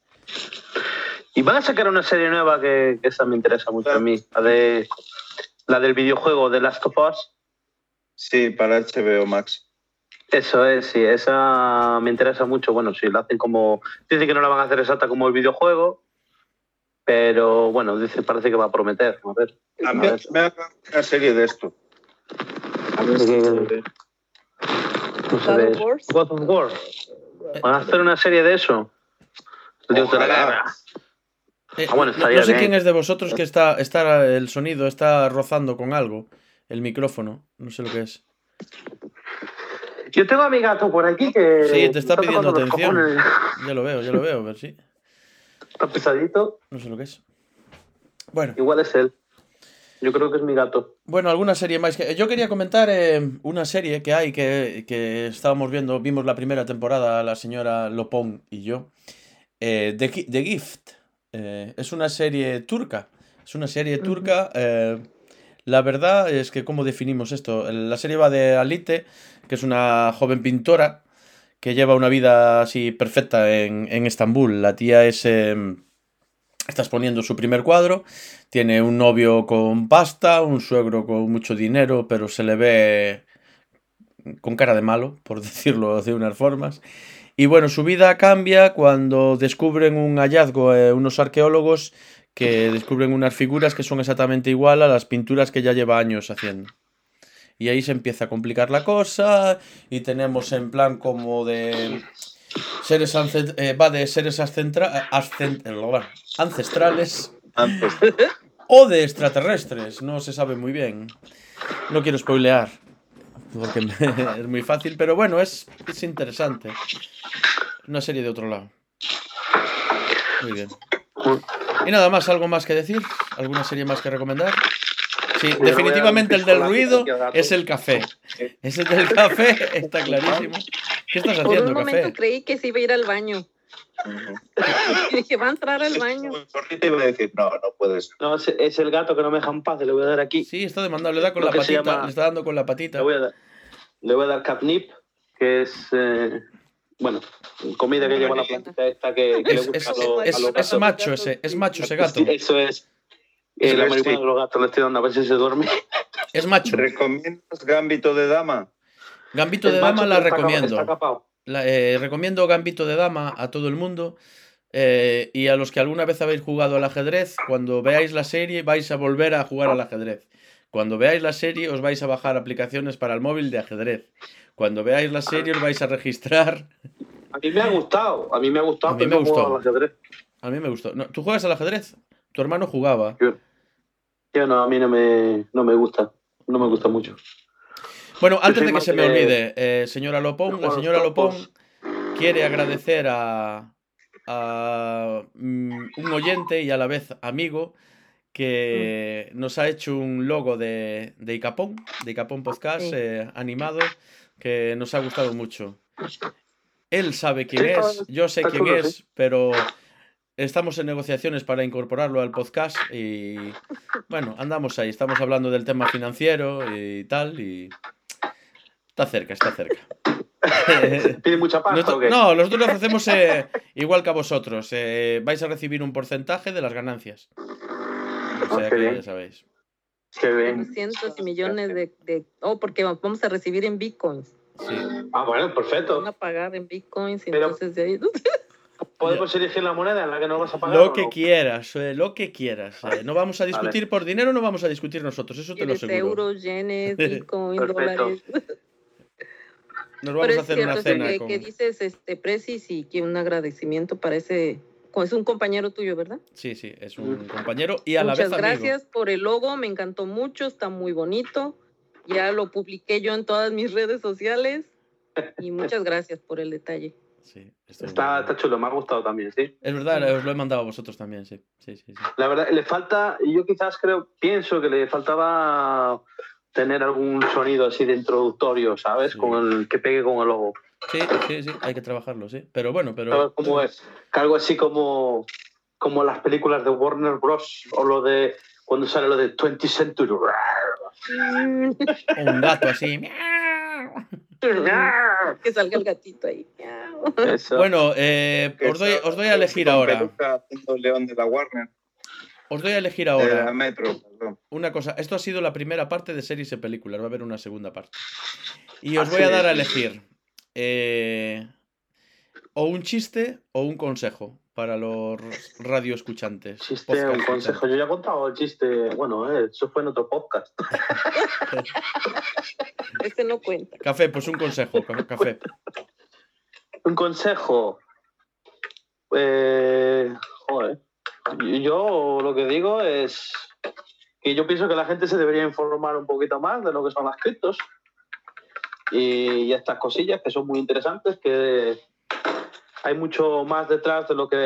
Y van a sacar una serie nueva que, que esa me interesa mucho a mí, la de la del videojuego de Last of Us. Sí, para HBO Max. Eso es, sí, esa me interesa mucho. Bueno, si la hacen como. Dice que no la van a hacer exacta como el videojuego, pero bueno, dice, parece que va a prometer. A ver. A A mí ver. me una serie de esto. A ver si Sí. God of. War. ¿Van a hacer una serie de eso? El Dios de la guerra. Eh, Ah, bueno, no- sé bien. quién es de vosotros que está, está el sonido, está rozando con algo. El micrófono, no sé lo que es. Yo tengo a mi gato por aquí que. Sí, te está pidiendo atención. Ya lo veo, ya lo veo, a ver si. Está pesadito. No sé lo que es. Bueno, Igual es él. Yo creo que es mi gato. bueno, alguna serie más. que Yo quería comentar eh, una serie que hay que, que estábamos viendo, vimos la primera temporada, la señora Lopón y yo. Eh, The, Gi- The Gift. Eh, es una serie turca. Es una serie turca. La verdad es que, ¿cómo definimos esto? La serie va de Alite, que es una joven pintora que lleva una vida así perfecta en, Estambul. La tía es. eh, está exponiendo su primer cuadro. Tiene un novio con pasta, un suegro con mucho dinero, pero se le ve con cara de malo, por decirlo de unas formas. Y bueno, su vida cambia cuando descubren un hallazgo, eh, unos arqueólogos que descubren unas figuras que son exactamente igual a las pinturas que ya lleva años haciendo. Y ahí se empieza a complicar la cosa y tenemos en plan como de seres eh, va de seres eh, ancestrales o de extraterrestres, no se sabe muy bien. No quiero spoilear, porque es muy fácil, pero bueno, es, es interesante. Una serie de otro lado. Muy bien. Y nada más, ¿algo más que decir? ¿Alguna serie más que recomendar? Sí, Yo definitivamente el del ruido es el café. Ese del café está clarísimo. ¿Qué estás Por haciendo, un momento café? creí que se iba a ir al baño. Y dije, va a entrar al baño. Ahorita iba a decir, no, no puede ser. No, es, es el gato que no me deja en paz. Le voy a dar aquí. Sí, está demandado, le da con Lo la patita, llama- le está dando con la patita. Le voy a dar, le voy a dar catnip, que es. eh, bueno, comida que lleva la plantita esta que, que le Es, gusta es- a, los- es- a los es gatos. macho ese, es macho ese gato. Sí, Eso es. Eh, la es, marihuana sí. de los gatos le estoy dando a ver si se duerme. Es macho. ¿Recomiendas Gambito de Dama? Gambito El de Dama la recomiendo. Está capado. La- eh, recomiendo Gambito de Dama a todo el mundo. eh, y a los que alguna vez habéis jugado al ajedrez, cuando veáis la serie vais a volver a jugar al ajedrez. Cuando veáis la serie os vais a bajar aplicaciones para el móvil de ajedrez. Cuando veáis la serie os vais a registrar. A mí me ha gustado. A mí me ha gustado. A mí me gustó. al ajedrez. A mí me gustó. No, ¿Tú juegas al ajedrez? Tu hermano jugaba. Yo no, a mí no me, no me gusta. No me gusta mucho. Bueno, antes de que se me de- olvide, eh, señora Lopón, la señora Lopón quiere agradecer a, a, mm, un oyente y a la vez amigo que nos ha hecho un logo de, de Icapón, de Icapón Podcast eh, animado, que nos ha gustado mucho. Él sabe quién es, yo sé quién es, pero estamos en negociaciones para incorporarlo al podcast y bueno, andamos ahí, estamos hablando del tema financiero y tal y está cerca, está cerca. ¿Pide mucha pasta Nosotros- o qué? no, nosotros lo hacemos eh, igual que a vosotros. eh, vais a recibir un porcentaje de las ganancias. O sea qué que ya sabéis. Qué bien. Cientos y millones de, de- Oh, porque vamos a recibir en bitcoins. Sí. Ah, bueno, perfecto. Van a pagar en bitcoins y Pero- entonces de ahí... ¿Podemos elegir la moneda en la que nos vas a pagar? Lo que no? quieras, eh, lo que quieras. eh, no vamos a discutir por dinero, no vamos a discutir nosotros, eso te lo ¿Quieres aseguro. euros, yenes, bitcoins, Perfecto. dólares? Nos vamos Pero a es hacer cierto una cena que, con... que dices, este, Precis, y que un agradecimiento para ese... Es un compañero tuyo, ¿verdad? Sí, sí, es un compañero y a la Muchas vez amigo. gracias por el logo, me encantó mucho, está muy bonito. Ya lo publiqué yo en todas mis redes sociales. Y muchas gracias por el detalle. Sí, Está, bueno. está chulo, me ha gustado también, sí. Es verdad, os lo he mandado a vosotros también, sí. Sí, sí, sí. La verdad, le falta, yo quizás creo, pienso que le faltaba tener algún sonido así de introductorio, ¿sabes? Sí. Con el que pegue con el logo. Sí, sí, sí, hay que trabajarlo, sí. Pero bueno, pero... ¿Sabes cómo es? Que algo así como, como las películas de Warner Bros. o lo de cuando sale lo de 20th Century. Un gato así. que salga el gatito ahí. Eso. Bueno, eh, os, doy, os doy a elegir ahora. León de la Warner. Os doy a elegir De la ahora Metro, perdón. una cosa. Esto ha sido la primera parte de series y películas. Va a haber una segunda parte. Y os Así voy a dar a elegir eh, o un chiste o un consejo para los radioescuchantes. Chiste, podcast un consejo. Yo ya he contado el chiste. Bueno, eh, eso fue en otro podcast. Ese no cuenta. Café, pues un consejo. ca- Café. Un consejo. Eh, joder. Yo lo que digo es que yo pienso que la gente se debería informar un poquito más de lo que son las criptos y, y estas cosillas que son muy interesantes, que hay mucho más detrás de lo que,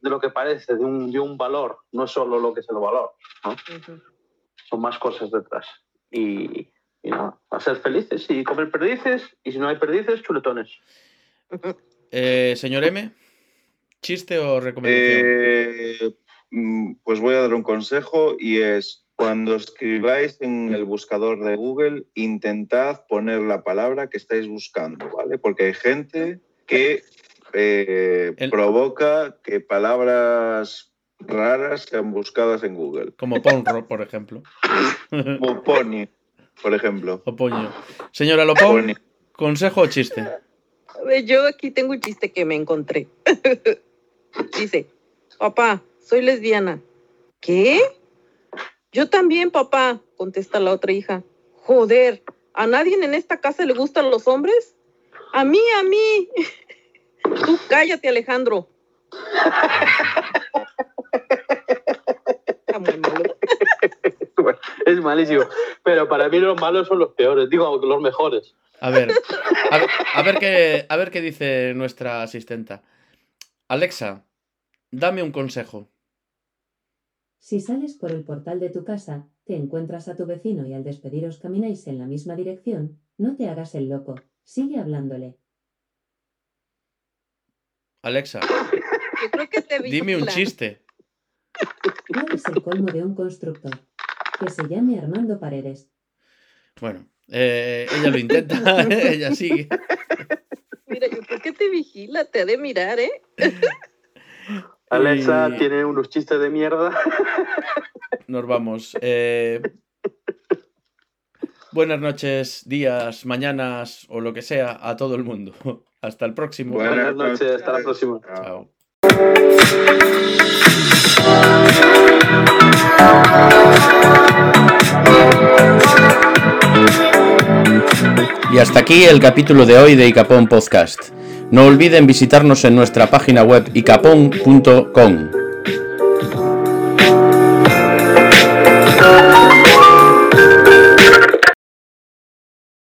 de lo que parece, de un, de un valor, no es solo lo que es el valor, Ujú. son más cosas detrás. Y, y nada, a ser felices y comer perdices, y si no hay perdices, chuletones. Eh, señor M, ¿chiste o recomendación? Eh, mm, pues voy a dar un consejo y es cuando escribáis en el buscador de Google, intentad poner la palabra que estáis buscando, ¿vale? Porque hay gente que eh, El- provoca que palabras raras sean buscadas en Google. Como Ponro, por ejemplo. Como pony, por ejemplo. o Poño. Señora Lopón, Pony. ¿consejo o chiste? A ver, Yo aquí tengo un chiste que me encontré. Dice, papá, soy lesbiana. ¿Qué? Yo también, papá, contesta la otra hija. Joder, ¿a nadie en esta casa le gustan los hombres? A mí, a mí. Tú cállate, Alejandro. Está muy malo. Es malísimo. Pero para mí los malos son los peores, digo, los mejores. A ver, a ver, a ver qué, a ver qué dice nuestra asistenta. Alexa, dame un consejo. Si sales por el portal de tu casa, te encuentras a tu vecino y al despediros camináis en la misma dirección, no te hagas el loco, sigue hablándole. Alexa, Yo creo que te dime un chiste. ¿Cuál es el colmo de un constructor? Que se llame Armando Paredes. Bueno, eh, ella lo intenta, ella sigue. Mira, yo creo que te vigila, te ha de mirar, ¿eh? Alexa Y tiene unos chistes de mierda. Nos vamos. Eh, buenas noches, días, mañanas o lo que sea a todo el mundo. Hasta el próximo. Buenas noches, hasta la próxima. Chao. Y hasta aquí el capítulo de hoy de Icapón Podcast. No olviden visitarnos en nuestra página web icapón.com.